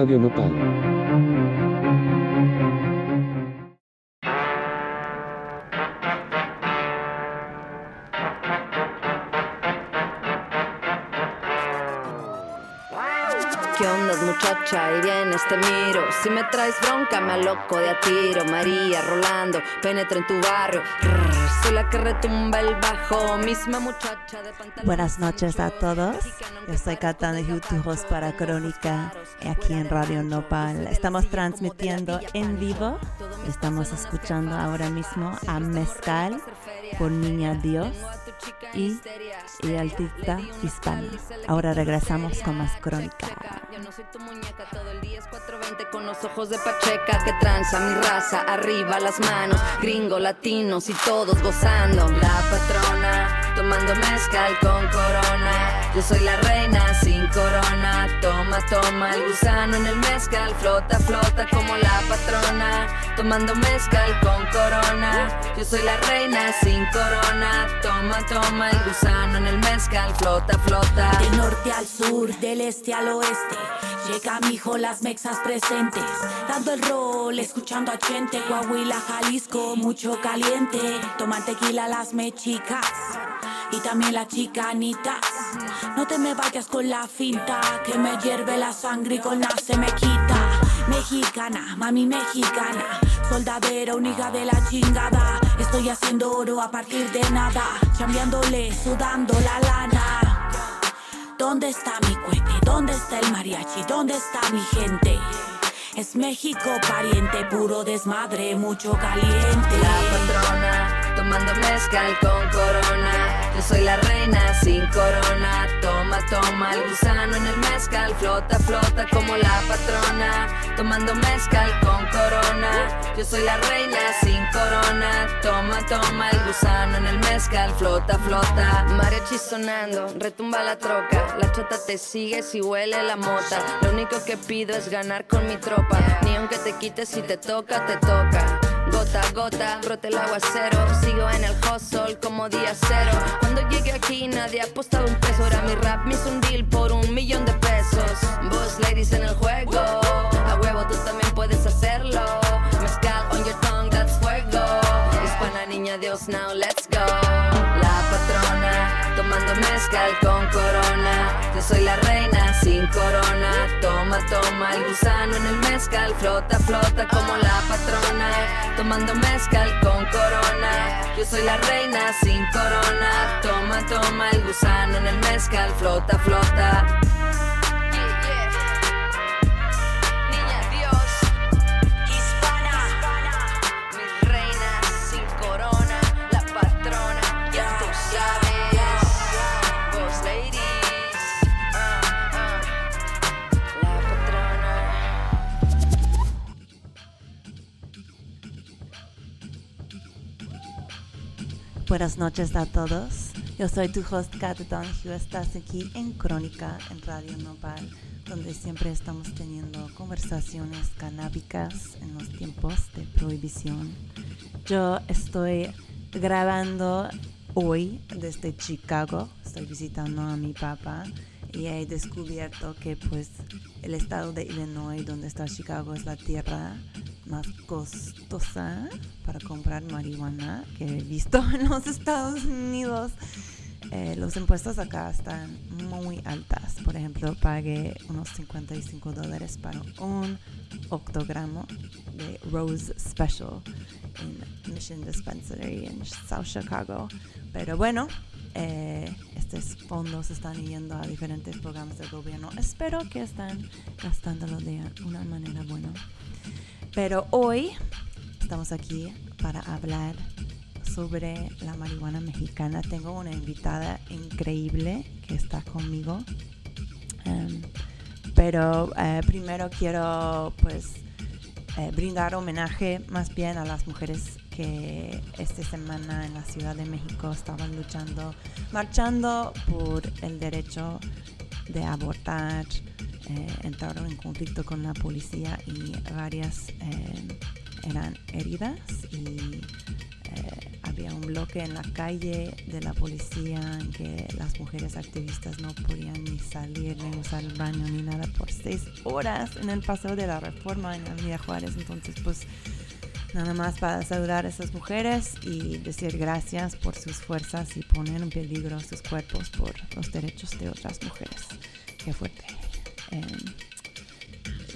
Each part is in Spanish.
Radio Nopal. De de Buenas noches a todos. Yo soy Katana Jutujos para Crónica aquí en Radio Nopal. Estamos transmitiendo en vivo. Estamos escuchando ahora mismo a Mezcal por Niña Dios y, y Artista Hispana. Ahora regresamos con más Crónica. Tu muñeca, todo el día es 420 con los ojos de Pacheca que tranza mi raza, arriba las manos, gringo, latinos y todos gozando. La patrona, tomando mezcal con corona. Yo soy la reina sin corona. Toma, toma el gusano en el mezcal, flota, flota como la patrona. Tomando mezcal con corona. Yo soy la reina sin corona. Toma, toma el gusano en el mezcal, flota, flota. Del norte al sur, del este al oeste. Llega mi hijo, las mexas presentes. Dando el rol, escuchando a gente. Coahuila, Jalisco, mucho caliente. Toman tequila las mechicas. Y también las chicanitas. No te me vayas con la finta. Que me hierve la sangre y con nada se me quita. Mexicana, mami mexicana. Soldadera, hija de la chingada. Estoy haciendo oro a partir de nada. Chambeándole, sudando la lana. ¿Dónde está mi cohete? ¿Dónde está el mariachi? ¿Dónde está mi gente? Es México pariente, puro desmadre, mucho caliente. La patrona, tomando mezcal con corona. Yo soy la reina sin corona. Toma, toma el gusano en el mezcal. Flota, flota como la patrona. Tomando mezcal con corona. Yo soy la reina sin corona. Toma, toma el gusano en el mezcal. Flota, flota. Mariachi sonando, retumba la troca. La chota te sigue si huele la mota. Lo único que pido es ganar con mi tropa. Ni aunque te quites si te toca, te toca. Gota a gota, brote el aguacero. Sigo en el hustle como día cero. Cuando llegué aquí nadie apostaba un peso. Ahora mi rap me hizo un deal por un millón de pesos. Boss ladies en el juego. A huevo tú también puedes hacerlo. Mezcal on your tongue, that's fuego. Hispana niña Dios, now let's go. La patrona, tomando mezcal con corona. Yo soy la reina sin corona. Toma, toma el gusano en el mezcal. Flota, flota como la patrona. Tomando mezcal con corona. Yo soy la reina sin corona. Toma, toma el gusano en el mezcal. Flota, flota. Buenas noches a todos. Yo soy tu host Kat Donahue. Estás aquí en Crónica en Radio Nopal, donde siempre estamos teniendo conversaciones canábicas en los tiempos de prohibición. Yo estoy grabando hoy desde Chicago. Estoy visitando a mi papá y he descubierto que pues el estado de Illinois, donde está Chicago, es la tierra más costosa para comprar marihuana que he visto en los Estados Unidos. Eh, los impuestos acá están muy altas. Por ejemplo, pagué unos 55 dólares para un octogramo de Rose Special en Mission Dispensary en South Chicago. Pero bueno, eh, estos fondos están yendo a diferentes programas del gobierno. Espero que están gastándolo de una manera buena. Pero hoy estamos aquí para hablar sobre la marihuana mexicana. Tengo una invitada increíble que está conmigo. Em, pero eh, primero quiero pues eh, brindar homenaje más bien a las mujeres que esta semana en la Ciudad de México estaban luchando, marchando por el derecho de abortar, eh, entraron en conflicto con la policía y varias eh, eran heridas y eh, había un bloque en la calle de la policía en que las mujeres activistas no podían ni salir ni usar el baño ni nada por seis horas en el paseo de la reforma en Avenida Juárez. Entonces, pues nada más para saludar a esas mujeres y decir gracias por sus fuerzas y poner en peligro sus cuerpos por los derechos de otras mujeres. Qué fuerte. Em,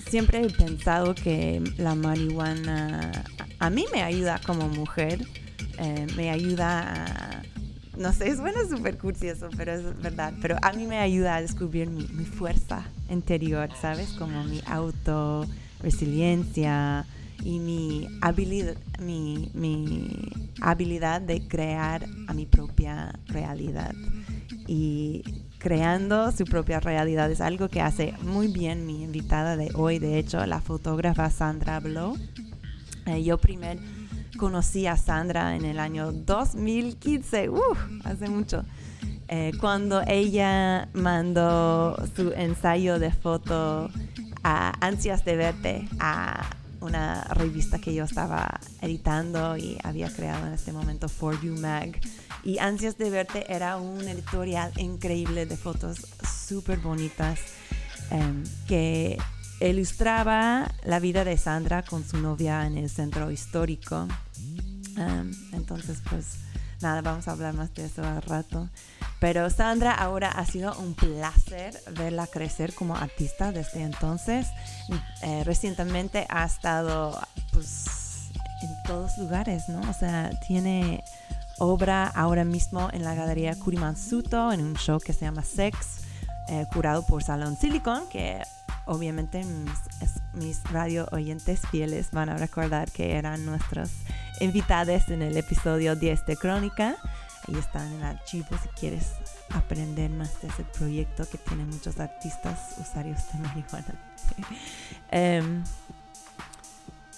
siempre he pensado que la marihuana a mí me ayuda como mujer, eh, me ayuda a, no sé, suena súper cursi eso, pero es verdad, pero a mí me ayuda a descubrir mi, mi fuerza interior, ¿sabes? Como mi auto, resiliencia y mi habilidad, mi, mi habilidad de crear a mi propia realidad. Y creando su propia realidad es algo que hace muy bien mi invitada de hoy, de hecho, la fotógrafa Sandra Blow. Eh, yo primero conocí a Sandra en el año 2015, hace mucho, eh, cuando ella mandó su ensayo de foto a Ansias de Verte, a una revista que yo estaba editando y había creado en este momento For You Mag. Y Ansias de Verte era un editorial increíble de fotos súper bonitas em, que ilustraba la vida de Sandra con su novia en el centro histórico. entonces, pues nada, vamos a hablar más de eso al rato. Pero Sandra, ahora ha sido un placer verla crecer como artista desde entonces. Eh, recientemente ha estado pues en todos lugares, ¿no? O sea, tiene obra ahora mismo en la Galería Kurimansuto en un show que se llama Sex, eh, curado por Salón Silicon, que obviamente mis, radio oyentes fieles van a recordar que eran nuestros invitados en el episodio 10 de Crónica. Ahí están en el archivo si quieres aprender más de ese proyecto que tiene muchos artistas usuarios de marihuana. Em,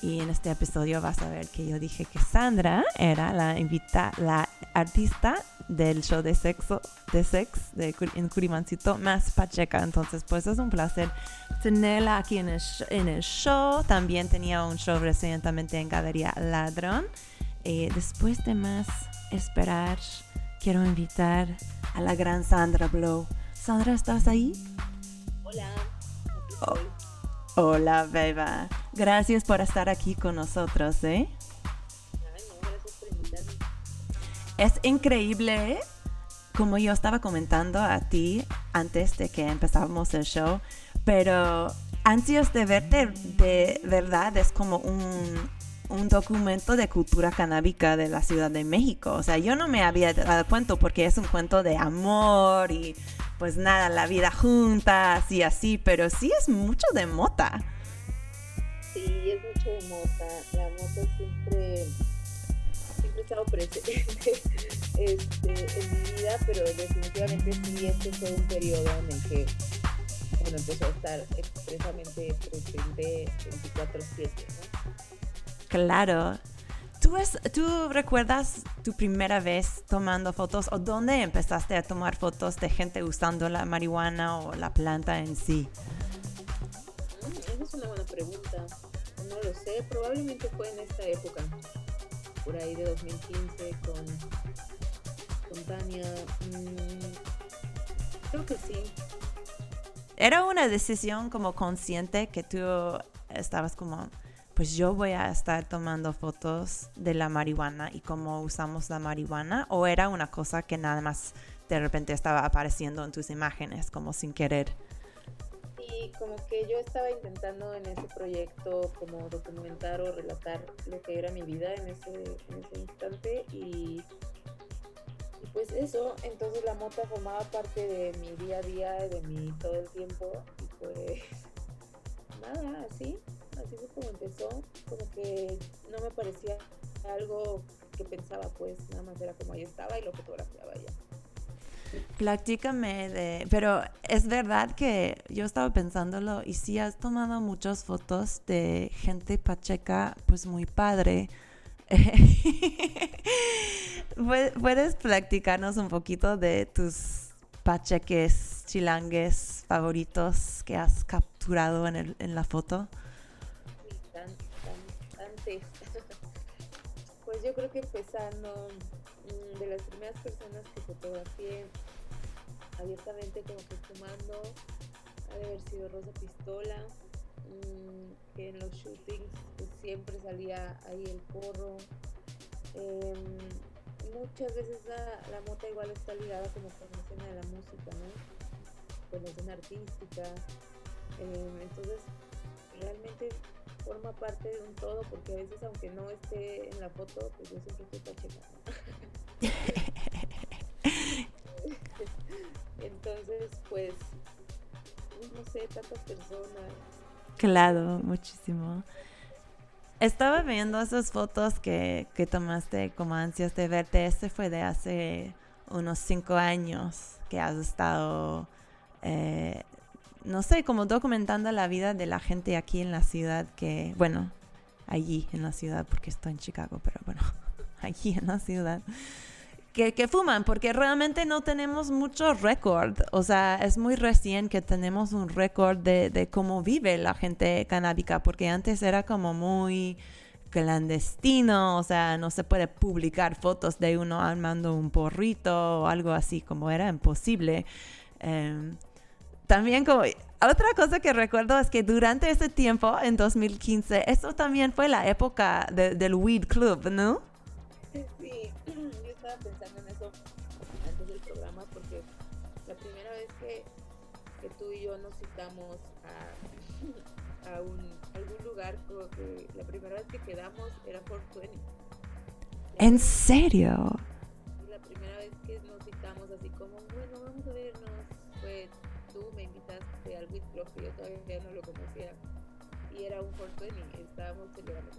y en este episodio vas a ver que yo dije que Sandra era la invita la artista del show de sexo de sex de, en Curimancito más Pacheca. Entonces, pues es un placer tenerla aquí en el, en el show. También tenía un show recientemente en Galería Ladrón. Y después de más esperar, quiero invitar a la gran Sandra Blow. Sandra, ¿estás ahí? Hola. Oh. Hola, Beba. Gracias por estar aquí con nosotros, ¿eh? Ay, no, gracias por invitarme. Es increíble, como yo estaba comentando a ti antes de que empezáramos el show, pero Ansias de Verte de verdad es como un, un documento de cultura canábica de la Ciudad de México. O sea, yo no me había dado cuenta porque es un cuento de amor y pues nada, la vida juntas y así, pero sí es mucho de mota. Sí, es mucho de mota. La mota siempre, siempre ha estado presente este, en mi vida, pero definitivamente sí, este fue un periodo en el que bueno, empezó a estar expresamente presente 24-7. ¿no? Claro. ¿Tú, es, ¿Tú recuerdas tu primera vez tomando fotos o dónde empezaste a tomar fotos de gente usando la marihuana o la planta en sí? Esa es una buena pregunta. No lo sé, probablemente fue en esta época, por ahí de 2015 con, con Tania. Mm, creo que sí. ¿Era una decisión como consciente que tú estabas como, pues yo voy a estar tomando fotos de la marihuana y cómo usamos la marihuana? ¿O era una cosa que nada más de repente estaba apareciendo en tus imágenes como sin querer? Y como que yo estaba intentando en ese proyecto como documentar o relatar lo que era mi vida en ese, en ese instante y, pues eso, entonces la mota formaba parte de mi día a día, de mi todo el tiempo y pues nada, así, así fue como empezó, como que no me parecía algo que pensaba pues, nada más era como ahí estaba y lo fotografiaba ya. Platícame de... Pero es verdad que yo estaba pensándolo y sí has tomado muchas fotos de gente pacheca, pues muy padre. ¿Pue- ¿Puedes platicarnos un poquito de tus pacheques chilangues favoritos que has capturado en, el, en la foto? Pues yo creo que empezando mm, de las primeras personas que fotografié abiertamente como que fumando, ha de haber sido Rosa Pistola, mm, que en los shootings pues, siempre salía ahí el porro. Em, muchas veces la, la, mota igual está ligada como con la escena de la música, ¿no? Con la escena artística. Em, entonces, realmente forma parte de un todo, porque a veces aunque no esté en la foto, pues yo siempre estoy pacheca. Entonces, pues, no sé, tantas personas. Claro, muchísimo. Estaba viendo esas fotos que, que tomaste como ansias de verte. Este fue de hace unos cinco años que has estado, eh, no sé, como documentando la vida de la gente aquí en la ciudad que, bueno, allí en la ciudad, porque estoy en Chicago, pero bueno, aquí en la ciudad que, fuman, porque realmente no tenemos mucho récord. O sea, es muy recién que tenemos un récord de, de, cómo vive la gente canábica, porque antes era como muy clandestino, o sea, no se puede publicar fotos de uno armando un porrito o algo así, como era imposible. Em, también como otra cosa que recuerdo es que durante ese tiempo, en 2015, eso también fue la época del Weed Club, ¿no? pensando en eso antes del programa porque la primera vez que, que tú y yo nos citamos a, a un, algún lugar, como que la primera vez que quedamos era por 20. ¿En serio? La primera vez que nos citamos así como, bueno, vamos a vernos, invitaste al Wit Club que yo todavía no lo conocía y era un 420, estábamos celebrando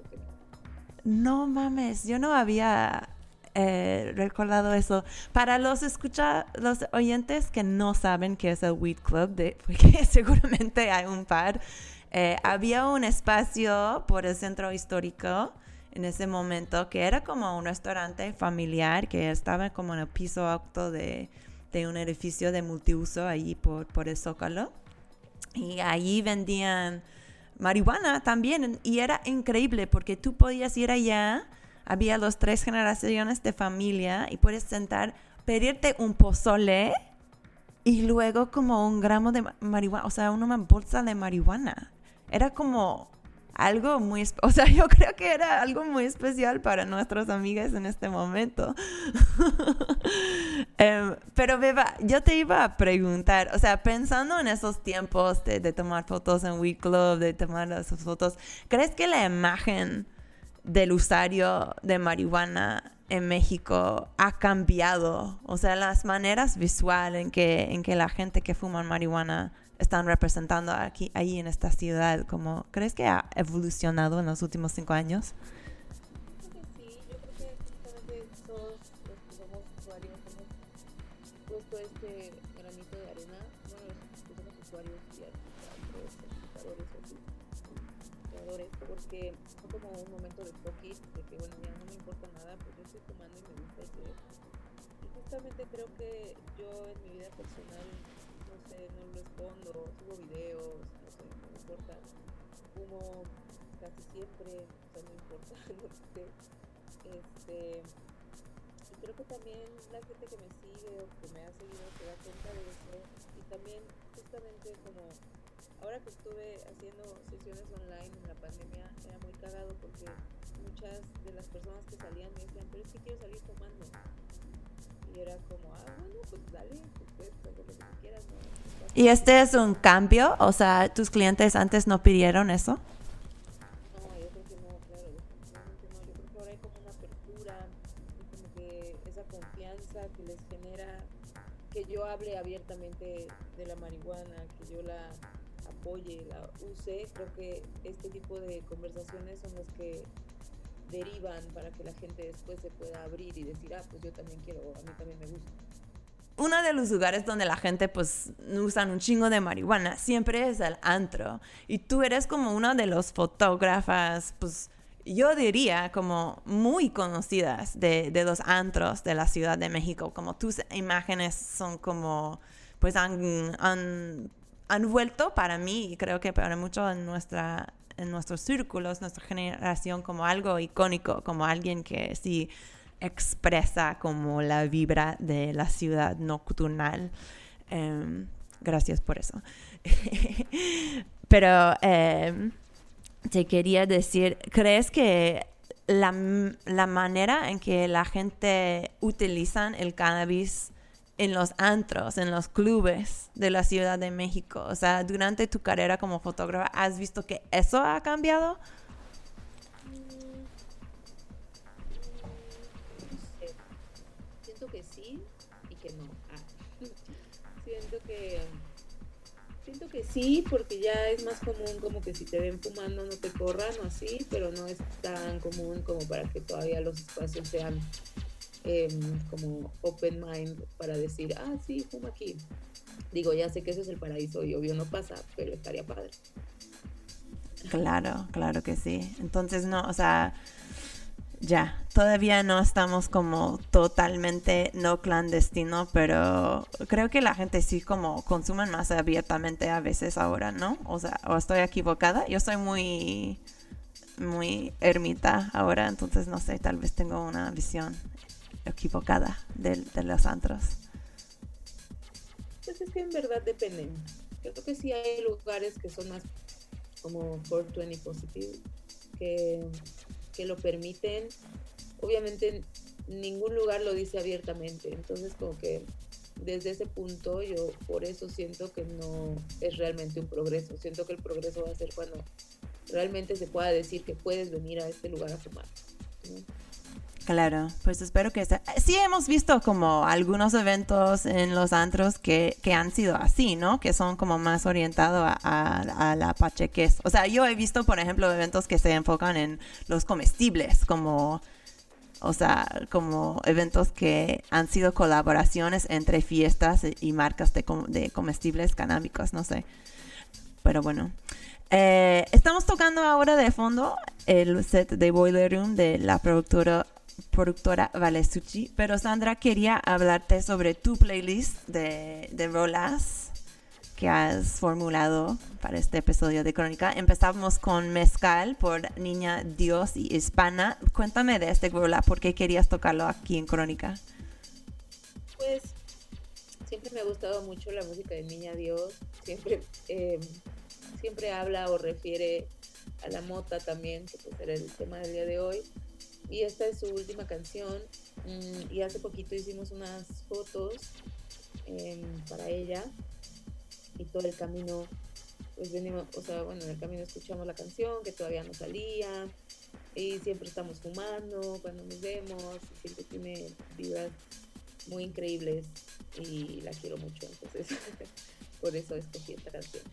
No mames, yo no había eh, recordado eso. Para los escucha, los oyentes que no saben qué es el Weed Club, de, porque seguramente hay un par, eh, había un espacio por el centro histórico en ese momento que era como un restaurante familiar que estaba como en el piso alto de, de un edificio de multiuso ahí por, por el Zócalo. Y allí vendían marihuana también y era increíble porque tú podías ir allá había los tres generaciones de familia y puedes sentar, pedirte un pozole y luego como un gramo de marihuana, o sea, una bolsa de marihuana. Era como algo muy, o sea, yo creo que era algo muy especial para nuestros amigas en este momento. Em, pero Beba, yo te iba a preguntar, o sea, pensando en esos tiempos de, de tomar fotos en Week Club, de tomar esas fotos, ¿crees que la imagen del usuario de marihuana en México ha cambiado. O sea, las maneras visuales en que, en que la gente que fuma marihuana están representando aquí, ahí en esta ciudad. Como, ¿Crees que ha evolucionado en los últimos cinco años? Los este granito de arena. Bueno, los somos usuarios y creadores, porque como un momento de poquit, de que bueno, ya no me importa nada, pues yo estoy tomando y me gusta. Y justamente creo que yo en mi vida personal, Fumo casi siempre, o sea, no importa lo que. Este, y creo que también la gente que me sigue o que me ha seguido se da cuenta de eso. Y también justamente como ahora que estuve haciendo sesiones online en la pandemia era muy cagado porque muchas de las personas que salían me decían, pero es que quiero salir tomando. Y era como, ah, bueno, pues dale, ¿Y este es un cambio? O sea, ¿tus clientes antes no pidieron eso? Yo hable abiertamente de la marihuana, que yo la apoye, la use, creo que este tipo de conversaciones son las que derivan para que la gente después se pueda abrir y decir, ah, pues yo también quiero, a mí también me gusta. Uno de los lugares donde la gente pues usan un chingo de marihuana siempre es el antro. Y tú eres como una de los fotógrafas, pues yo diría como muy conocidas de, de los antros de la Ciudad de México. Como tus imágenes son como, pues han, han han vuelto para mí y creo que para muchos en nuestra en nuestros círculos, nuestra generación, como algo icónico, como alguien que sí expresa como la vibra de la ciudad nocturnal. Em, gracias por eso. Pero em, te quería decir, ¿crees que la, la, manera en que la gente utiliza el cannabis en los antros, en los clubes de la Ciudad de México? O sea, durante tu carrera como fotógrafa, ¿has visto que eso ha cambiado? Sí, porque ya es más común como que si te ven fumando no te corran o así, pero no es tan común como para que todavía los espacios sean em, como open mind para decir, ah, sí, fuma aquí. Digo, ya sé que eso es el paraíso y obvio no pasa, pero estaría padre. Claro, claro que sí. Entonces, no, o sea, ya, todavía no estamos como totalmente no clandestino, pero creo que la gente sí como consumen más abiertamente a veces ahora, ¿no? O sea, o estoy equivocada, yo soy muy, muy ermita ahora, entonces no sé, tal vez tengo una visión equivocada de, de los antros. Pues es que en verdad depende. Creo que sí hay lugares que son más como 420 positive, que que lo permiten. Obviamente ningún lugar lo dice abiertamente, entonces como que desde ese punto yo por eso siento que no es realmente un progreso, siento que el progreso va a ser cuando realmente se pueda decir que puedes venir a este lugar a fumar. Claro, pues espero que sea. Sí hemos visto como algunos eventos en los antros que, que han sido así, ¿no? Que son como más orientados a, a, la pacheques. O sea, yo he visto, por ejemplo, eventos que se enfocan en los comestibles, como, o sea, como eventos que han sido colaboraciones entre fiestas y marcas de, de comestibles canábicos, no sé. Pero bueno. Eh, estamos tocando ahora de fondo el set de Boiler Room de la productora productora Valesucci, pero Sandra quería hablarte sobre tu playlist de, de rolas que has formulado para este episodio de Crónica. Empezamos con Mezcal por Niña Dios y Hispana. Cuéntame de este rola, ¿por qué querías tocarlo aquí en Crónica? Pues siempre me ha gustado mucho la música de Niña Dios, siempre, eh, siempre habla o refiere a la mota también, que pues era el tema del día de hoy y esta es su última canción mm, y hace poquito hicimos unas fotos em, para ella y todo el camino pues venimos, o sea, bueno, en el camino escuchamos la canción que todavía no salía y siempre estamos fumando cuando nos vemos, siempre tiene vibras muy increíbles y la quiero mucho, entonces por eso escogí esta canción.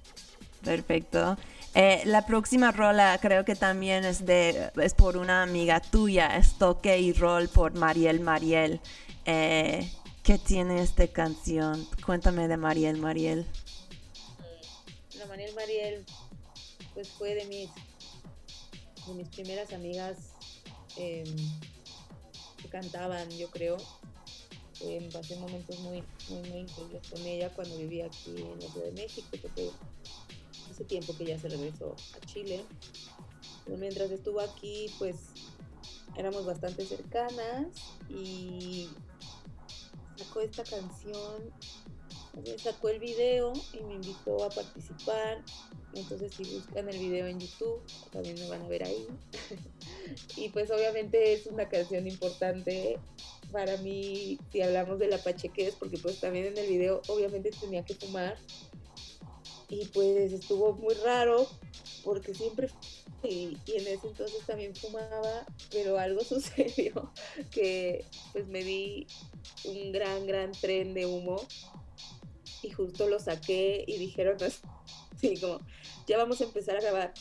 Perfecto. Eh, la próxima rola creo que también es de es por una amiga tuya, es Toque y Roll por Mariel Mariel. Eh, ¿Qué tiene esta canción? Cuéntame de Mariel Mariel. La Mariel Mariel pues fue de mis de mis primeras amigas em, que cantaban, yo creo. Eh, pasé momentos muy, muy, muy increíbles con ella cuando vivía aquí en la Ciudad de México, porque hace tiempo que ya se regresó a Chile. Pero mientras estuvo aquí, pues éramos bastante cercanas y sacó esta canción, sacó el video y me invitó a participar. Entonces si buscan el video en YouTube, también me van a ver ahí. y pues obviamente es una canción importante para mí si hablamos de la pachequez, porque pues también en el video obviamente tenía que fumar y pues estuvo muy raro porque siempre y, en ese entonces también fumaba, pero algo sucedió que pues me di un gran, gran tren de humo y justo lo saqué y dijeron así como, ya vamos a empezar a grabar.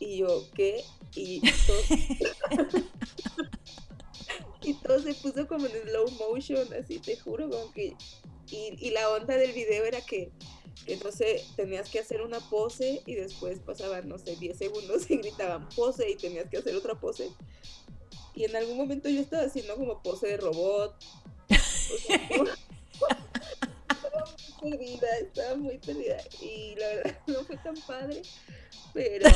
Y yo, ¿qué? Y todo, y todo se puso como en slow motion, así te juro, como que... Y, y la onda del video era que entonces tenías que hacer una pose y después pasaban, no sé, 10 segundos y gritaban pose y tenías que hacer otra pose. Y en algún momento yo estaba haciendo como pose de robot. perdida, estaba muy perdida. Y la verdad no fue tan padre, pero,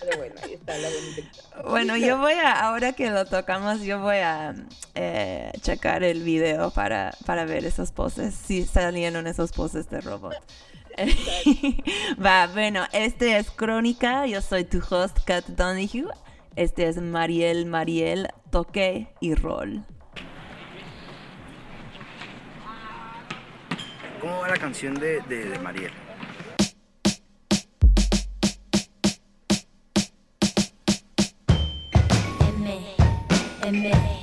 pero bueno, ahí está la bonita. Bueno, yo voy a, ahora que lo tocamos, yo voy a eh, checar el video para, para ver esos poses, si salieron esos poses de robot. Va, bueno, este es Crónica, yo soy tu host, Kat Donahue. Este es Mariel, Mariel, Toque y Rol. ¿Cómo va la canción de, de, de Mariel? aimé, aimé.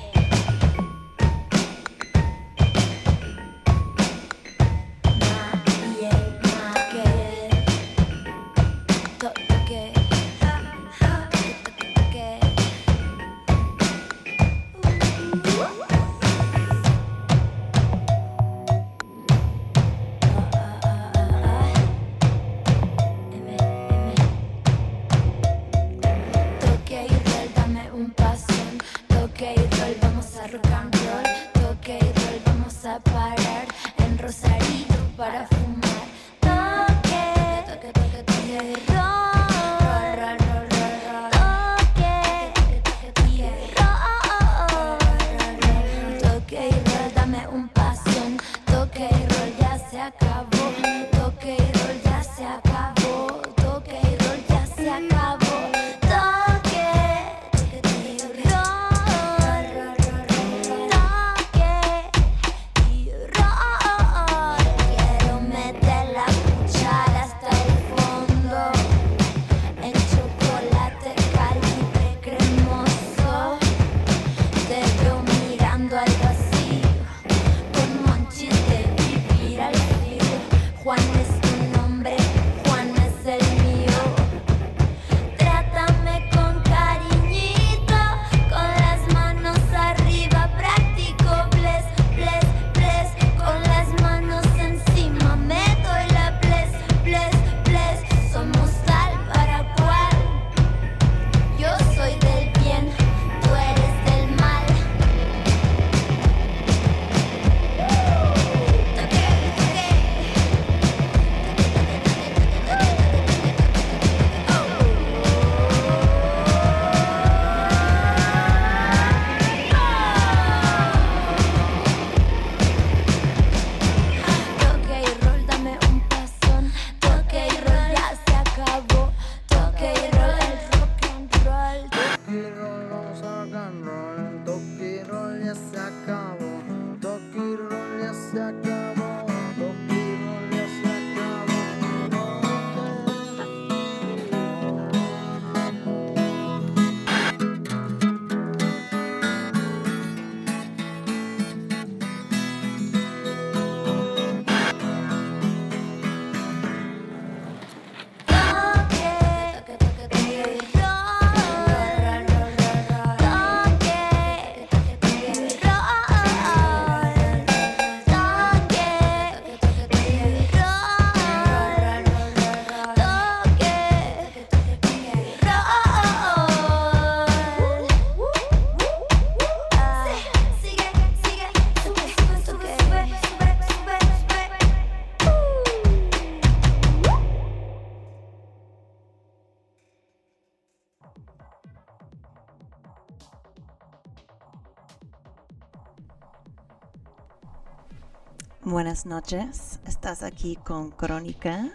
Buenas noches, estás aquí con Crónica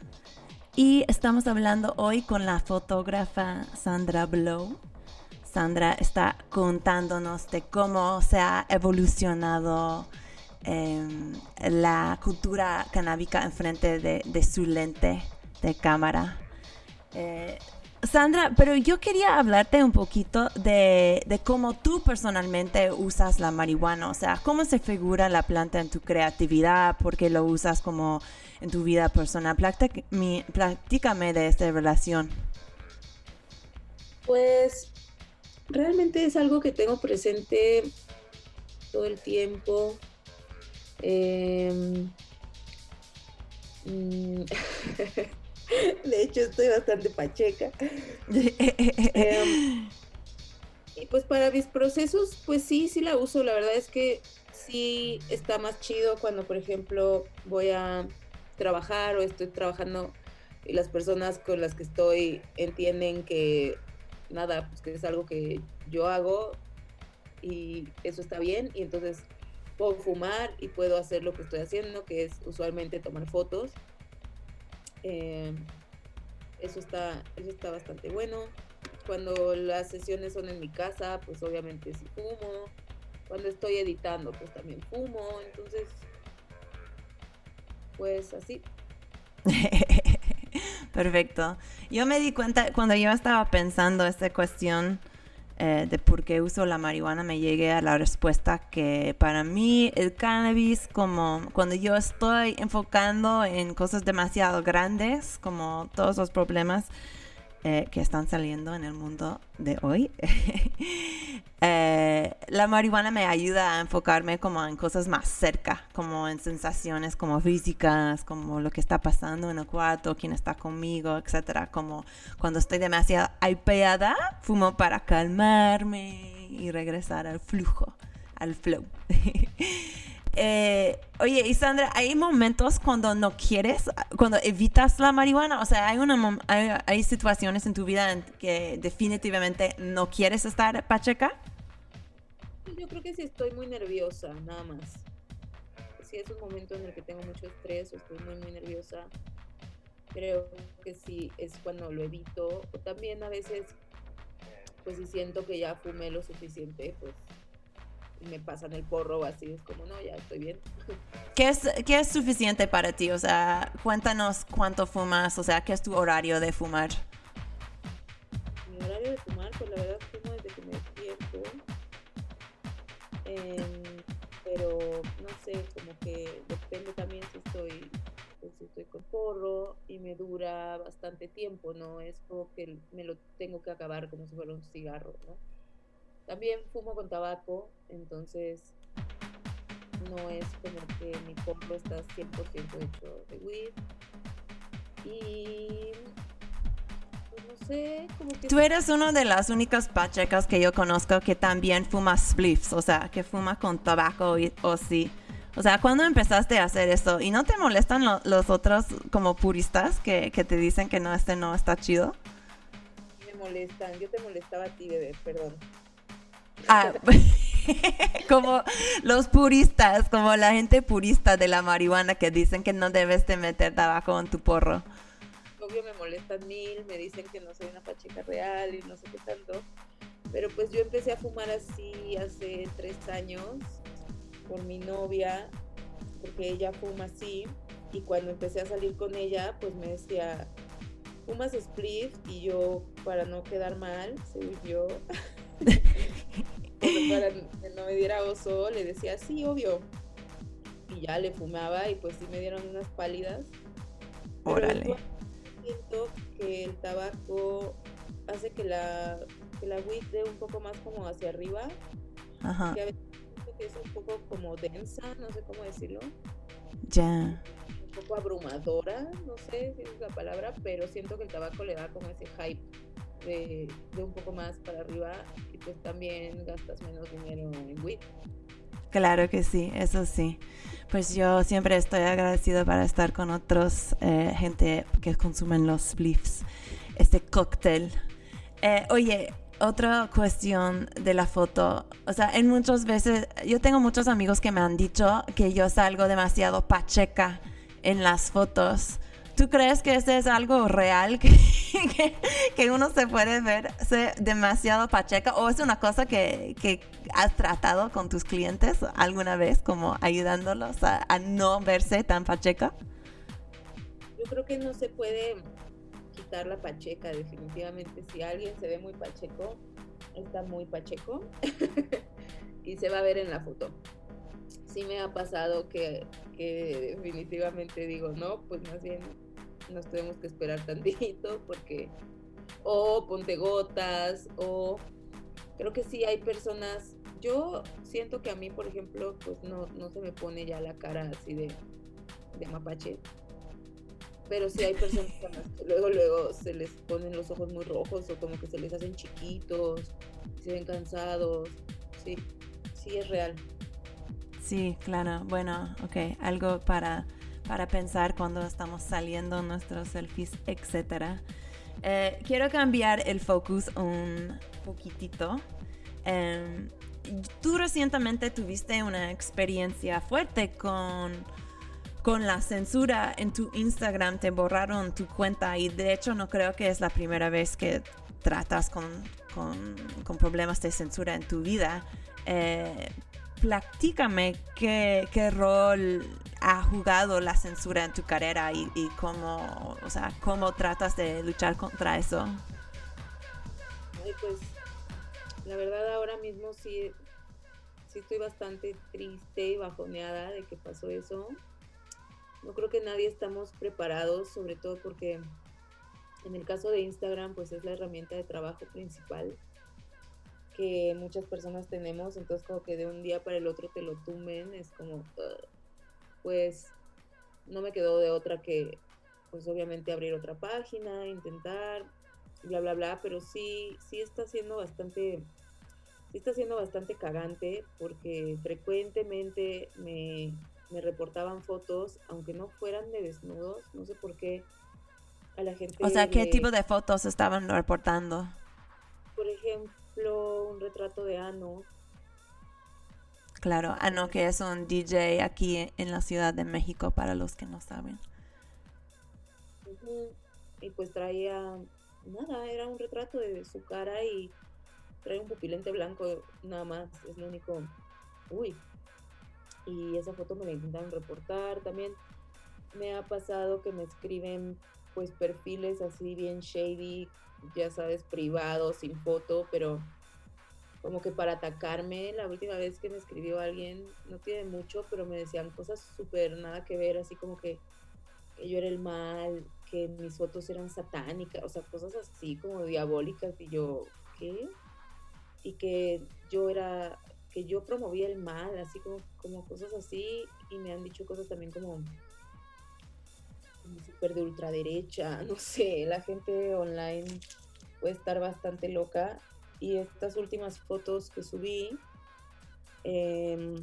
y estamos hablando hoy con la fotógrafa Sandra Blow. Sandra está contándonos de cómo se ha evolucionado em, la cultura canábica enfrente de, de su lente de cámara. Eh, Sandra, pero yo quería hablarte un poquito de, de cómo tú personalmente usas la marihuana, o sea, cómo se figura la planta en tu creatividad, por qué lo usas como en tu vida personal. Platícame de esta relación. Pues realmente es algo que tengo presente todo el tiempo. Em, mm, de hecho, estoy bastante pacheca. Em, y pues para mis procesos, pues sí, sí la uso. La verdad es que sí está más chido cuando, por ejemplo, voy a trabajar o estoy trabajando y las personas con las que estoy entienden que nada, pues que es algo que yo hago y eso está bien y entonces puedo fumar y puedo hacer lo que estoy haciendo, que es usualmente tomar fotos. Eh, eso, está, eso está bastante bueno. Cuando las sesiones son en mi casa, pues obviamente sí fumo. Cuando estoy editando, pues también fumo. Entonces, pues así. Perfecto. Yo me di cuenta cuando yo estaba pensando esta cuestión eh, de por qué uso la marihuana, me llegué a la respuesta que para mí el cannabis, como cuando yo estoy enfocando en cosas demasiado grandes, como todos los problemas, eh, que están saliendo en el mundo de hoy. Eh, la marihuana me ayuda a enfocarme como en cosas más cerca, como en sensaciones como físicas, como lo que está pasando en el cuarto, quién está conmigo, etcétera. Como cuando estoy demasiado hypeada, fumo para calmarme y regresar al flujo, al flow. Eh, oye, Isandra, ¿hay momentos cuando no quieres, cuando evitas la marihuana? O sea, ¿hay, una, hay, situaciones en tu vida en que definitivamente no quieres estar pacheca? Yo creo que si estoy muy nerviosa, nada más. Si es un momento en el que tengo mucho estrés o estoy muy, muy nerviosa, creo que sí es cuando lo evito. O también a veces, pues si siento que ya fumé lo suficiente, pues me pasan el porro o así, es como, no, ya estoy bien. ¿Qué es, ¿Qué es suficiente para ti? O sea, cuéntanos cuánto fumas, o sea, ¿qué es tu horario de fumar? Mi horario de fumar, pues la verdad fumo desde que me despierto. Em, pero no sé, como que depende también si estoy pues, si estoy con porro y me dura bastante tiempo, no es como que me lo tengo que acabar como si fuera un cigarro, ¿no? También fumo con tabaco, entonces no es como que mi compro está 100% hecho de weed. Y pues no sé, como que... Tú eres una de las únicas pachecas que yo conozco que también fuma spliffs, o sea, que fuma con tabaco o sí. O sea, ¿cuándo empezaste a hacer eso? ¿Y no te molestan los otros como puristas que, que, te dicen que no, este no está chido? Me molestan, yo te molestaba a ti, bebé, perdón. Ah, como los puristas, como la gente purista de la marihuana que dicen que no debes de meter tabaco en tu porro. Obvio me molestan mil, me dicen que no soy una pacheca real y no sé qué tanto. Pero pues yo empecé a fumar así hace tres años con mi novia, porque ella fuma así. Y cuando empecé a salir con ella, pues me decía, fumas split y yo, para no quedar mal, según yo, para que no me diera oso, le decía, sí, obvio. Y ya le fumaba y pues sí me dieron unas pálidas. Órale. siento que el tabaco hace que la, que la weed dé un poco más como hacia arriba. Ajá. Que a veces que es un poco como densa, no sé cómo decirlo. Ya. Un poco abrumadora, no sé si es la palabra, pero siento que el tabaco le da como ese hype de, un poco más para arriba y pues también gastas menos dinero en WIT. Claro que sí, eso sí. Pues yo siempre estoy agradecido para estar con otros eh, gente que consumen los spliffs, este cóctel. Eh, oye, otra cuestión de la foto, o sea, en muchas veces, yo tengo muchos amigos que me han dicho que yo salgo demasiado pacheca en las fotos. ¿Tú crees que ese es algo real que, que, uno se puede ver demasiado pacheca o es una cosa que, que, has tratado con tus clientes alguna vez como ayudándolos a, no verse tan pacheca? Yo creo que no se puede quitar la pacheca definitivamente. Si alguien se ve muy pacheco, está muy pacheco y se va a ver en la foto sí me ha pasado que, que, definitivamente digo, no, pues más bien nos tenemos que esperar tantito porque o ponte gotas o creo que sí hay personas yo siento que a mí por ejemplo pues no, no se me pone ya la cara así de, de mapache pero sí hay personas que luego luego se les ponen los ojos muy rojos o como que se les hacen chiquitos se ven cansados sí sí es real. Sí claro bueno ok algo para para pensar cuando estamos saliendo nuestros selfies, etc. Eh, quiero cambiar el focus un poquitito. Em, tú recientemente tuviste una experiencia fuerte con, con la censura en tu Instagram, te borraron tu cuenta y de hecho no creo que es la primera vez que tratas con, con, problemas de censura en tu vida. Eh, platícame qué, qué, rol ha jugado la censura en tu carrera y, y, cómo, o sea, cómo tratas de luchar contra eso. Pues la verdad ahora mismo sí, sí estoy bastante triste y bajoneada de que pasó eso. No creo que nadie estamos preparados, sobre todo porque en el caso de Instagram, pues es la herramienta de trabajo principal que muchas personas tenemos, entonces como que de un día para el otro te lo tumben, es como, uh, pues no me quedó de otra que, pues obviamente abrir otra página, intentar, bla, bla, bla, pero sí, sí está siendo bastante, sí está siendo bastante cagante porque frecuentemente me, me reportaban fotos, aunque no fueran de desnudos, no sé por qué a la gente. O sea, ¿qué le... tipo de fotos estaban reportando? Por ejemplo, un retrato de Ano. Claro, Ano que es un DJ aquí en la Ciudad de México para los que no saben. Uh -huh. Y pues traía nada, era un retrato de su cara y trae un pupilente blanco nada más, es lo único. Uy. Y esa foto me la intentaron reportar. También me ha pasado que me escriben pues perfiles así bien shady, ya sabes, privados, sin foto, pero como que para atacarme, la última vez que me escribió alguien, no tiene mucho, pero me decían cosas súper nada que ver, así como que, que, yo era el mal, que mis fotos eran satánicas, o sea, cosas así como diabólicas, y yo, ¿qué? Y que yo era, que yo promovía el mal, así como, como cosas así, y me han dicho cosas también como súper de ultraderecha, no sé, la gente online puede estar bastante loca. Y estas últimas fotos que subí eh,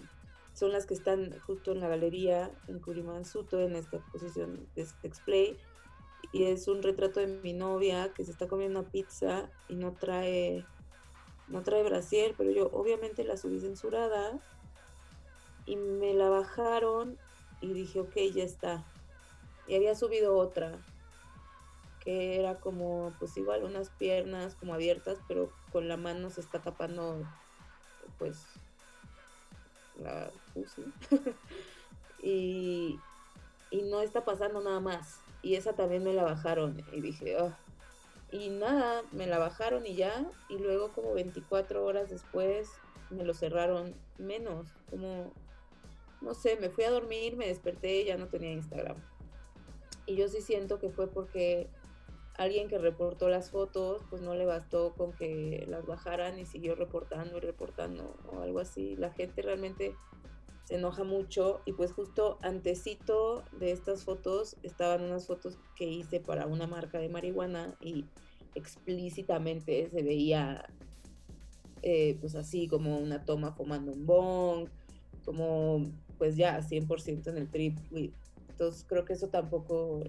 son las que están justo en la galería en Kurimansuto, en esta exposición de display. Y es un retrato de mi novia que se está comiendo una pizza y no trae, no trae brasier, pero yo obviamente la subí censurada y me la bajaron y dije, ok, ya está y había subido otra que era como pues igual unas piernas como abiertas pero con la mano se está tapando pues la pussy y, y no está pasando nada más. Y esa también me la bajaron y dije oh. y nada me la bajaron y ya y luego como 24 horas después me lo cerraron menos como no sé me fui a dormir me desperté ya no tenía Instagram y yo sí siento que fue porque alguien que reportó las fotos, pues no le bastó con que las bajaran y siguió reportando y reportando o algo así. La gente realmente se enoja mucho y pues justo antecito de estas fotos estaban unas fotos que hice para una marca de marihuana y explícitamente se veía eh, pues así como una toma fumando un bong, como pues ya 100% en el trip entonces creo que eso tampoco,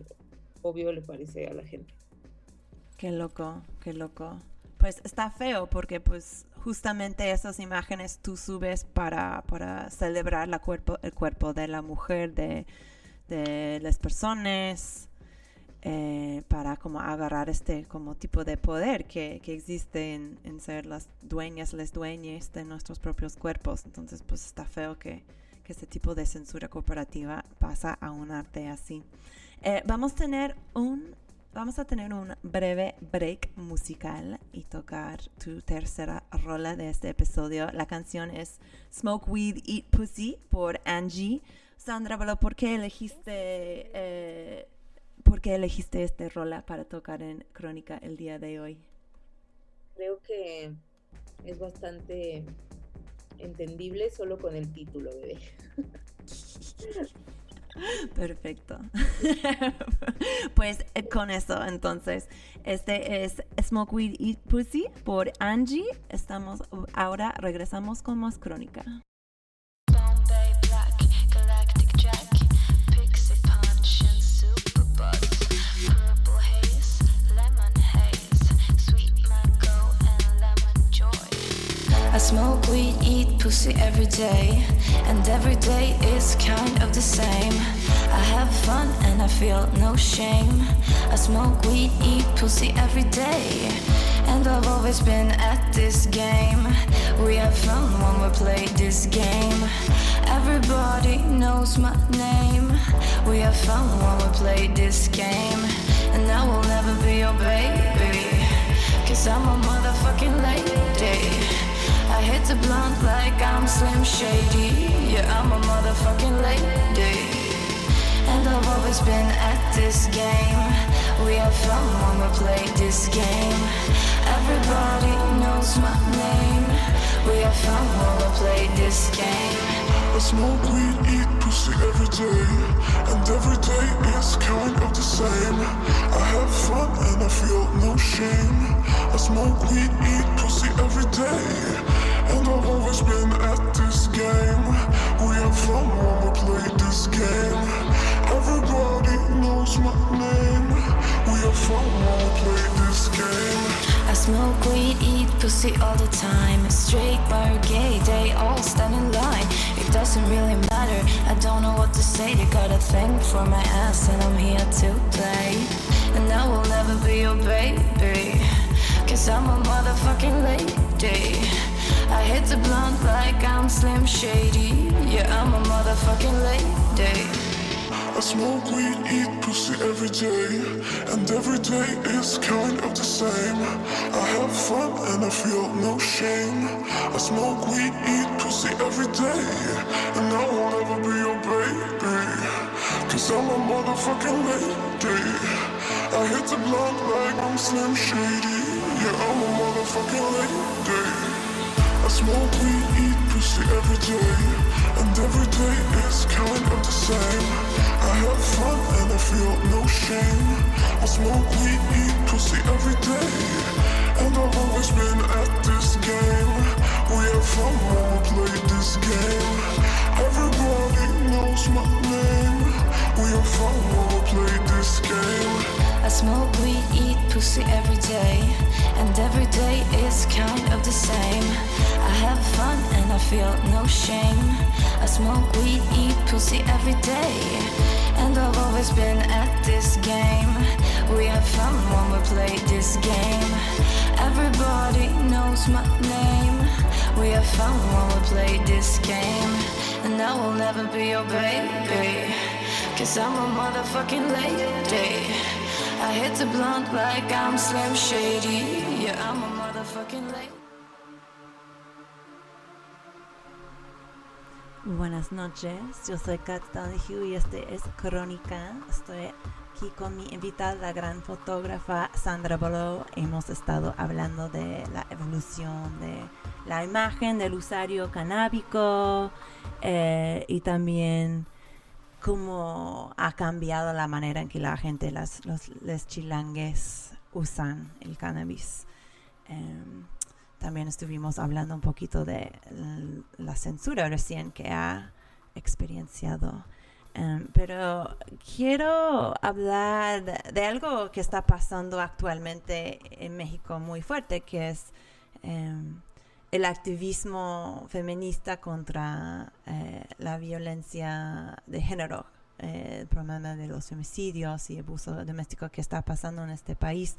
obvio, le parece a la gente. Qué loco, qué loco. Pues está feo porque pues justamente esas imágenes tú subes para, para celebrar la cuerpo, el cuerpo de la mujer, de, de las personas, eh, para como agarrar este como tipo de poder que, que existe en, en, ser las dueñas, las dueñas de nuestros propios cuerpos. Entonces pues está feo que, que este tipo de censura corporativa pasa a un arte así. Eh, vamos, a tener un, vamos a tener un breve break musical y tocar tu tercera rola de este episodio. La canción es Smoke Weed, Eat Pussy por Angie. Sandra, ¿por qué elegiste, eh, por qué elegiste este rola para tocar en Crónica el día de hoy? Creo que es bastante entendible solo con el título, bebé. Perfecto. pues eh, con eso, entonces, este es Smokeweed y Pussy por Angie. Estamos ahora regresamos con más crónica. Bombay Black, Galactic Jack, Pixie Punch and Super Buds, Purple Haze, Lemon Haze, Sweet Mango and Lemon Joy. I smoke weed. Pine. pussy every day, and every day is kind of the same. I have fun and I feel no shame. I smoke weed, eat pussy every day. And I've always been at this game. We have fun when we play this game. Everybody knows my name. We have fun when we play this game. And I will never be your baby. Cause I'm a motherfucking lady. I hit the blunt like I'm Slim Shady. Yeah, I'm a motherfucking lady. And I've always been at this game. We have fun when we play this game. Everybody knows my name. We have fun when we play this game. I smoke weed, eat pussy every day, and every day is kind of the same. I have fun and I feel no shame. I smoke weed, eat pussy every day, and I've always been at this game. We have fun when we play this game. Everybody knows my name. We have fun when we play this game. I smoke weed, eat pussy all the time. Straight bar, gay, they all stand in line. It doesn't really matter, I don't know what to say. They got a thing for my ass, and I'm here to play. And I will never be your baby, cause I'm a motherfucking lady. I hit the blunt like I'm Slim Shady. Yeah, I'm a motherfucking lady. I smoke weed, eat pussy every day, and every day is kind of the same. I have fun and I feel no shame. I smoke weed, eat pussy every day, and I won't ever be your baby. Cause I'm a motherfucking lady. I hit the blunt like I'm Slim Shady. Yeah, I'm a motherfucking lady. I smoke weed, eat pussy every day, and every day is kind of the same. I have fun and I feel no shame. I smoke weed, eat pussy every day, and I've always been at this game. We have fun when we play this game. Everybody knows my name. We have fun when we play this game. I smoke weed, eat pussy every day, and every day is kind of the same. I have fun and I feel no shame. I smoke weed, eat pussy every day, and I've always been at this game. We have fun when we play this game. Everybody knows my name. We have fun when we play this game, and I will never be your baby. Cause I'm a motherfucking lady. I hit the blunt like I'm Slim Shady. Yeah, I'm a motherfucking lady. Buenas noches, yo soy Kat Donahue y este es Crónica. Estoy aquí con mi invitada, la gran fotógrafa Sandra Bolo. Hemos estado hablando de la evolución de la imagen del usuario canábico eh, y también cómo ha cambiado la manera en que la gente, las, los, los chilangues usan el cannabis. Em, también estuvimos hablando un poquito de la censura recién que ha experienciado. Em, pero quiero hablar de, de algo que está pasando actualmente en México muy fuerte, que es em, el activismo feminista contra eh, la violencia de género, eh, el problema de los homicidios y abuso doméstico que está pasando en este país.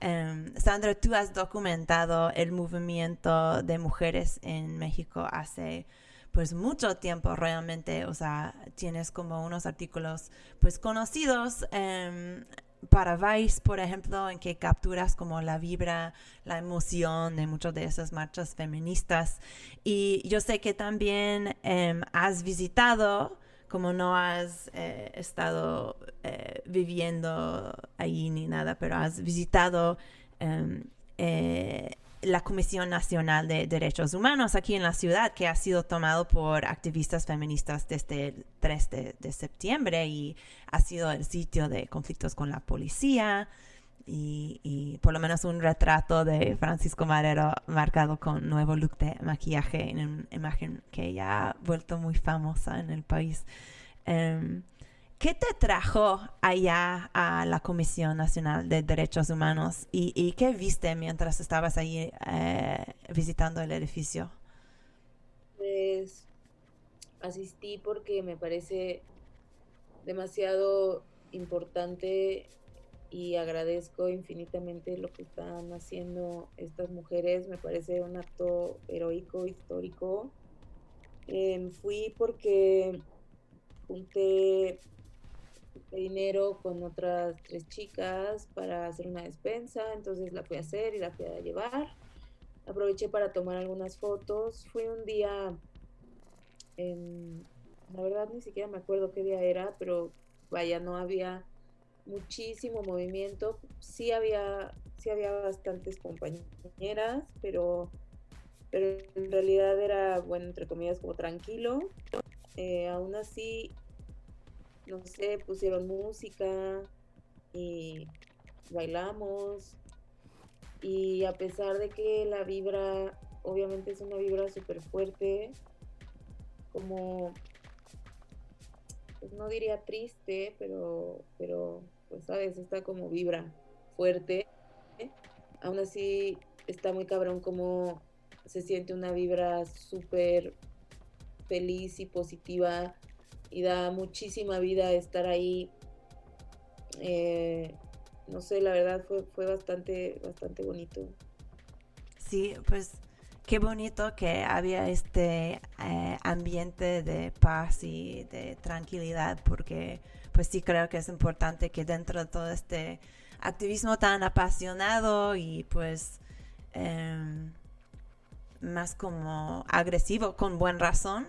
Em, Sandra, tú has documentado el movimiento de mujeres en México hace pues mucho tiempo realmente, o sea, tienes como unos artículos pues conocidos em, para Vice, por ejemplo, en que capturas como la vibra, la emoción de muchas de esas marchas feministas. Y yo sé que también em, has visitado, como no has eh, estado eh, viviendo allí ni nada, pero has visitado em, eh, la Comisión Nacional de Derechos Humanos aquí en la ciudad, que ha sido tomado por activistas feministas desde el 3 de, de septiembre y ha sido el sitio de conflictos con la policía y, y por lo menos un retrato de Francisco Madero marcado con nuevo look de maquillaje en una imagen que ya ha vuelto muy famosa en el país. Em, ¿Qué te trajo allá a la Comisión Nacional de Derechos Humanos y, y qué viste mientras estabas ahí eh, visitando el edificio? Eh, asistí porque me parece demasiado importante y agradezco infinitamente lo que están haciendo estas mujeres. Me parece un acto heroico, histórico. Em, fui porque junté dinero con otras tres chicas para hacer una despensa, entonces la fui a hacer y la fui a llevar. Aproveché para tomar algunas fotos. Fui un día, la verdad ni siquiera me acuerdo qué día era, pero vaya, no había muchísimo movimiento. Sí había, sí había bastantes compañeras, pero, pero en realidad era, bueno, entre comillas, como tranquilo. Eh, aún así, no sé, pusieron música y bailamos. Y a pesar de que la vibra, obviamente es una vibra súper fuerte, como pues no diría triste, pero, pero pues sabes, está como vibra fuerte. Aún así está muy cabrón como se siente una vibra súper feliz y positiva y da muchísima vida estar ahí. Eh, no sé, la verdad fue, fue bastante, bastante bonito. Sí, pues qué bonito que había este eh, ambiente de paz y de tranquilidad, porque pues sí creo que es importante que dentro de todo este activismo tan apasionado y pues em, más como agresivo, con buen razón,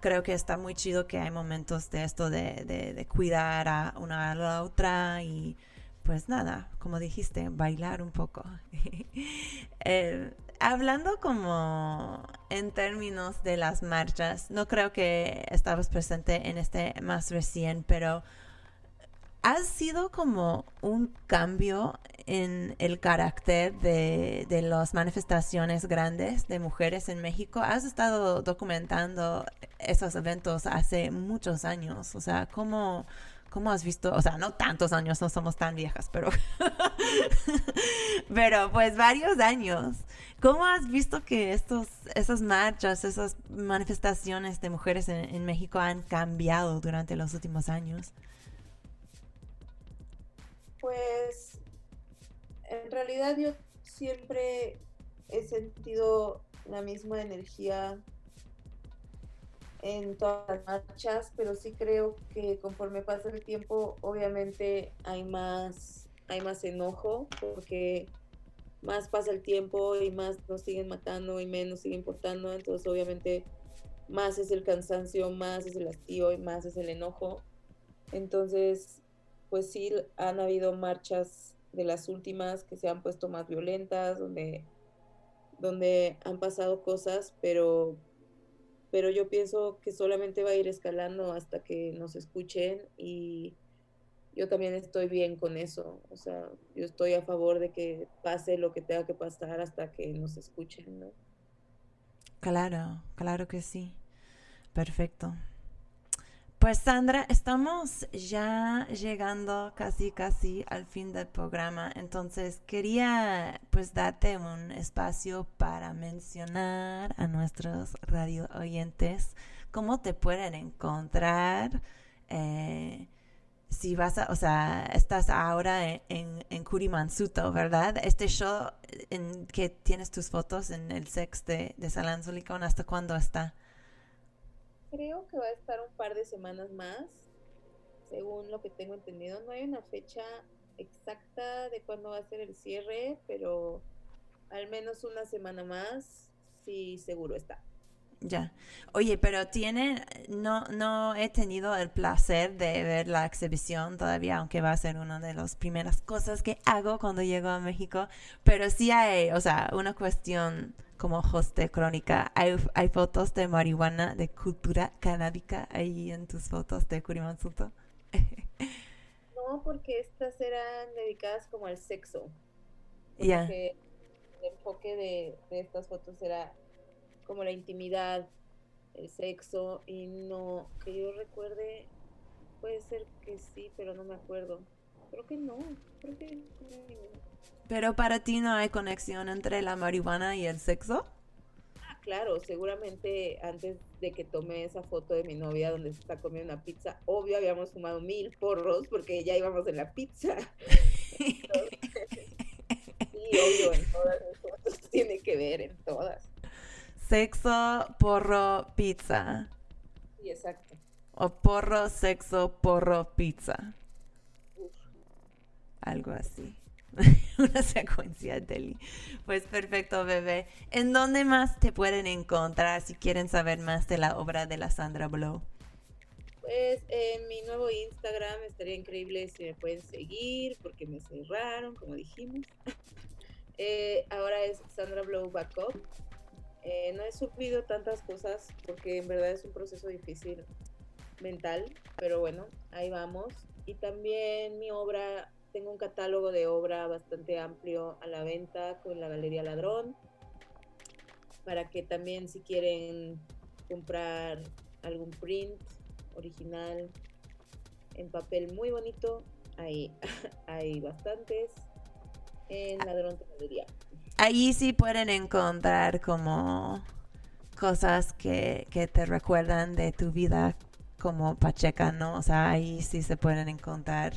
creo que está muy chido que hay momentos de esto de, cuidar a una a la otra y pues nada, como dijiste, bailar un poco. eh, hablando como en términos de las marchas, no creo que estabas presente en este más recién, pero ha sido como un cambio en el carácter de, de las manifestaciones grandes de mujeres en México. Has estado documentando esos eventos hace muchos años, o sea, ¿cómo, ¿Cómo has visto? O sea, no tantos años, no somos tan viejas, pero. pero pues varios años. ¿Cómo has visto que estos, esas marchas, esas manifestaciones de mujeres en, México han cambiado durante los últimos años? Pues en realidad yo siempre he sentido la misma energía en todas las marchas, pero sí creo que conforme pasa el tiempo, obviamente hay más, hay más enojo, porque más pasa el tiempo y más nos siguen matando y menos sigue importando, entonces obviamente más es el cansancio, más es el hastío y más es el enojo. Entonces, pues sí, han habido marchas de las últimas que se han puesto más violentas, donde, donde han pasado cosas, pero pero yo pienso que solamente va a ir escalando hasta que nos escuchen y yo también estoy bien con eso, o sea, yo estoy a favor de que pase lo que tenga que pasar hasta que nos escuchen, ¿no? Claro, claro que sí. Perfecto. Pues Sandra, estamos ya llegando casi casi al fin del programa, entonces quería pues darte un espacio para mencionar a nuestros radio oyentes cómo te pueden encontrar. Eh, si vas a, o sea, estás ahora en, en, ¿verdad? Este show en que tienes tus fotos en el sex de, de Salanzulicón, ¿hasta cuándo está? Creo que va a estar un par de semanas más, según lo que tengo entendido. No hay una fecha exacta de cuándo va a ser el cierre, pero al menos una semana más, sí, seguro está. Ya. Oye, pero tiene, no, no he tenido el placer de ver la exhibición todavía, aunque va a ser una de las primeras cosas que hago cuando llego a México, pero sí hay, o sea, una cuestión como host de crónica. ¿Hay, hay fotos de marihuana, de cultura canábica ahí en tus fotos de Kurimansuto? no, porque estas eran dedicadas como al sexo. Ya. El enfoque de, de estas fotos era como la intimidad, el sexo, y no, que yo recuerde, puede ser que sí, pero no me acuerdo. Creo que no, creo que pero para ti no hay conexión entre la marihuana y el sexo. Ah, claro, seguramente antes de que tomé esa foto de mi novia donde se está comiendo una pizza, obvio habíamos fumado mil porros porque ya íbamos en la pizza. sí, obvio, en todas las fotos tiene que ver, en todas. Sexo, porro, pizza. Sí, exacto. O porro, sexo, porro, pizza. Algo así. Una secuencia de Pues perfecto, bebé. ¿En dónde más te pueden encontrar si quieren saber más de la obra de la Sandra Blow? Pues en mi nuevo Instagram estaría increíble si me pueden seguir porque me cerraron, como dijimos. Eh, ahora es Sandra Blow Backup. Eh, no he subido tantas cosas porque en verdad es un proceso difícil mental, pero bueno, ahí vamos. Y también mi obra, tengo un catálogo de obra bastante amplio a la venta con la Galería Ladrón, para que también si quieren comprar algún print original en papel muy bonito, hay, hay bastantes en Ladrón Galería. Ahí sí pueden encontrar como cosas que, que te recuerdan de tu vida como Pacheca, ¿no? O sea, ahí sí se pueden encontrar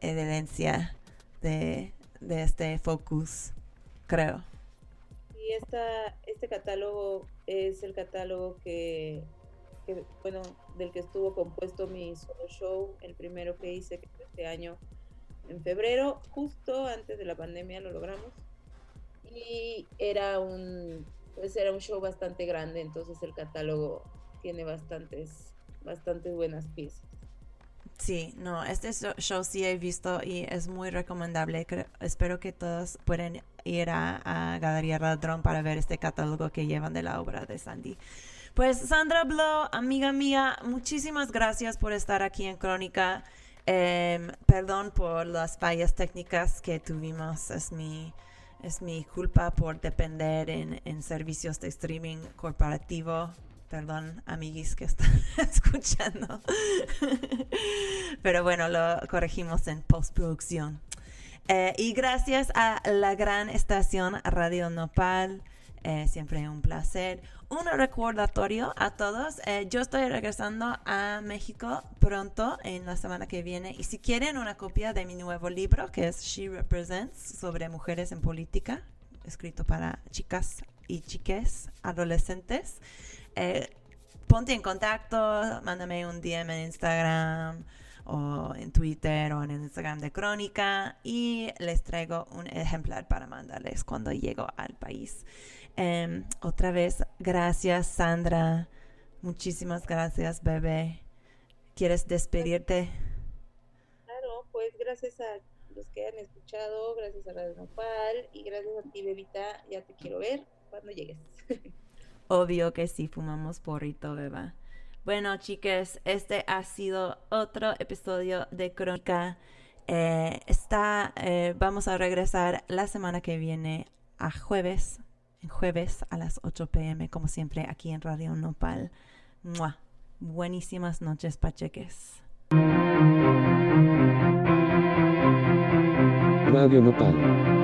evidencia de, este focus, creo. Y esta, este catálogo es el catálogo que, bueno, del que estuvo compuesto mi solo show, el primero que hice este año en febrero, justo antes de la pandemia lo logramos. Y era un, pues era un show bastante grande, entonces el catálogo tiene bastantes bastante buenas piezas. Sí, no, este show sí he visto y es muy recomendable. espero que todos puedan ir a, Galería Ladrón para ver este catálogo que llevan de la obra de Sandy. Pues Sandra Blow, amiga mía, muchísimas gracias por estar aquí en Crónica. Em, perdón por las fallas técnicas que tuvimos. Es mi, es mi culpa por depender en, en servicios de streaming corporativo Perdón, amiguis que están escuchando. Pero bueno, lo corregimos en postproducción. Eh, y gracias a la gran estación Radio Nopal. Eh, siempre un placer. Un recordatorio a todos. Eh, yo estoy regresando a México pronto, en la semana que viene. Y si quieren una copia de mi nuevo libro, que es She Represents, sobre mujeres en política, escrito para chicas y chiques adolescentes, eh, ponte en contacto, mándame un DM en Instagram o en Twitter o en el Instagram de Crónica y les traigo un ejemplar para mandarles cuando llego al país. Em, otra vez, gracias Sandra. Muchísimas gracias, bebé. ¿Quieres despedirte? Claro, pues gracias a los que han escuchado, gracias a Radio Nopal y gracias a ti, bebita. Ya te quiero ver cuando llegues. Obvio que sí fumamos porrito, beba. Bueno, chicas, este ha sido otro episodio de Crónica. Eh, está, eh, vamos a regresar la semana que viene a jueves, en jueves a las 8 pm, como siempre, aquí en Radio Nopal. Buenísimas noches, pacheques. Radio Nopal.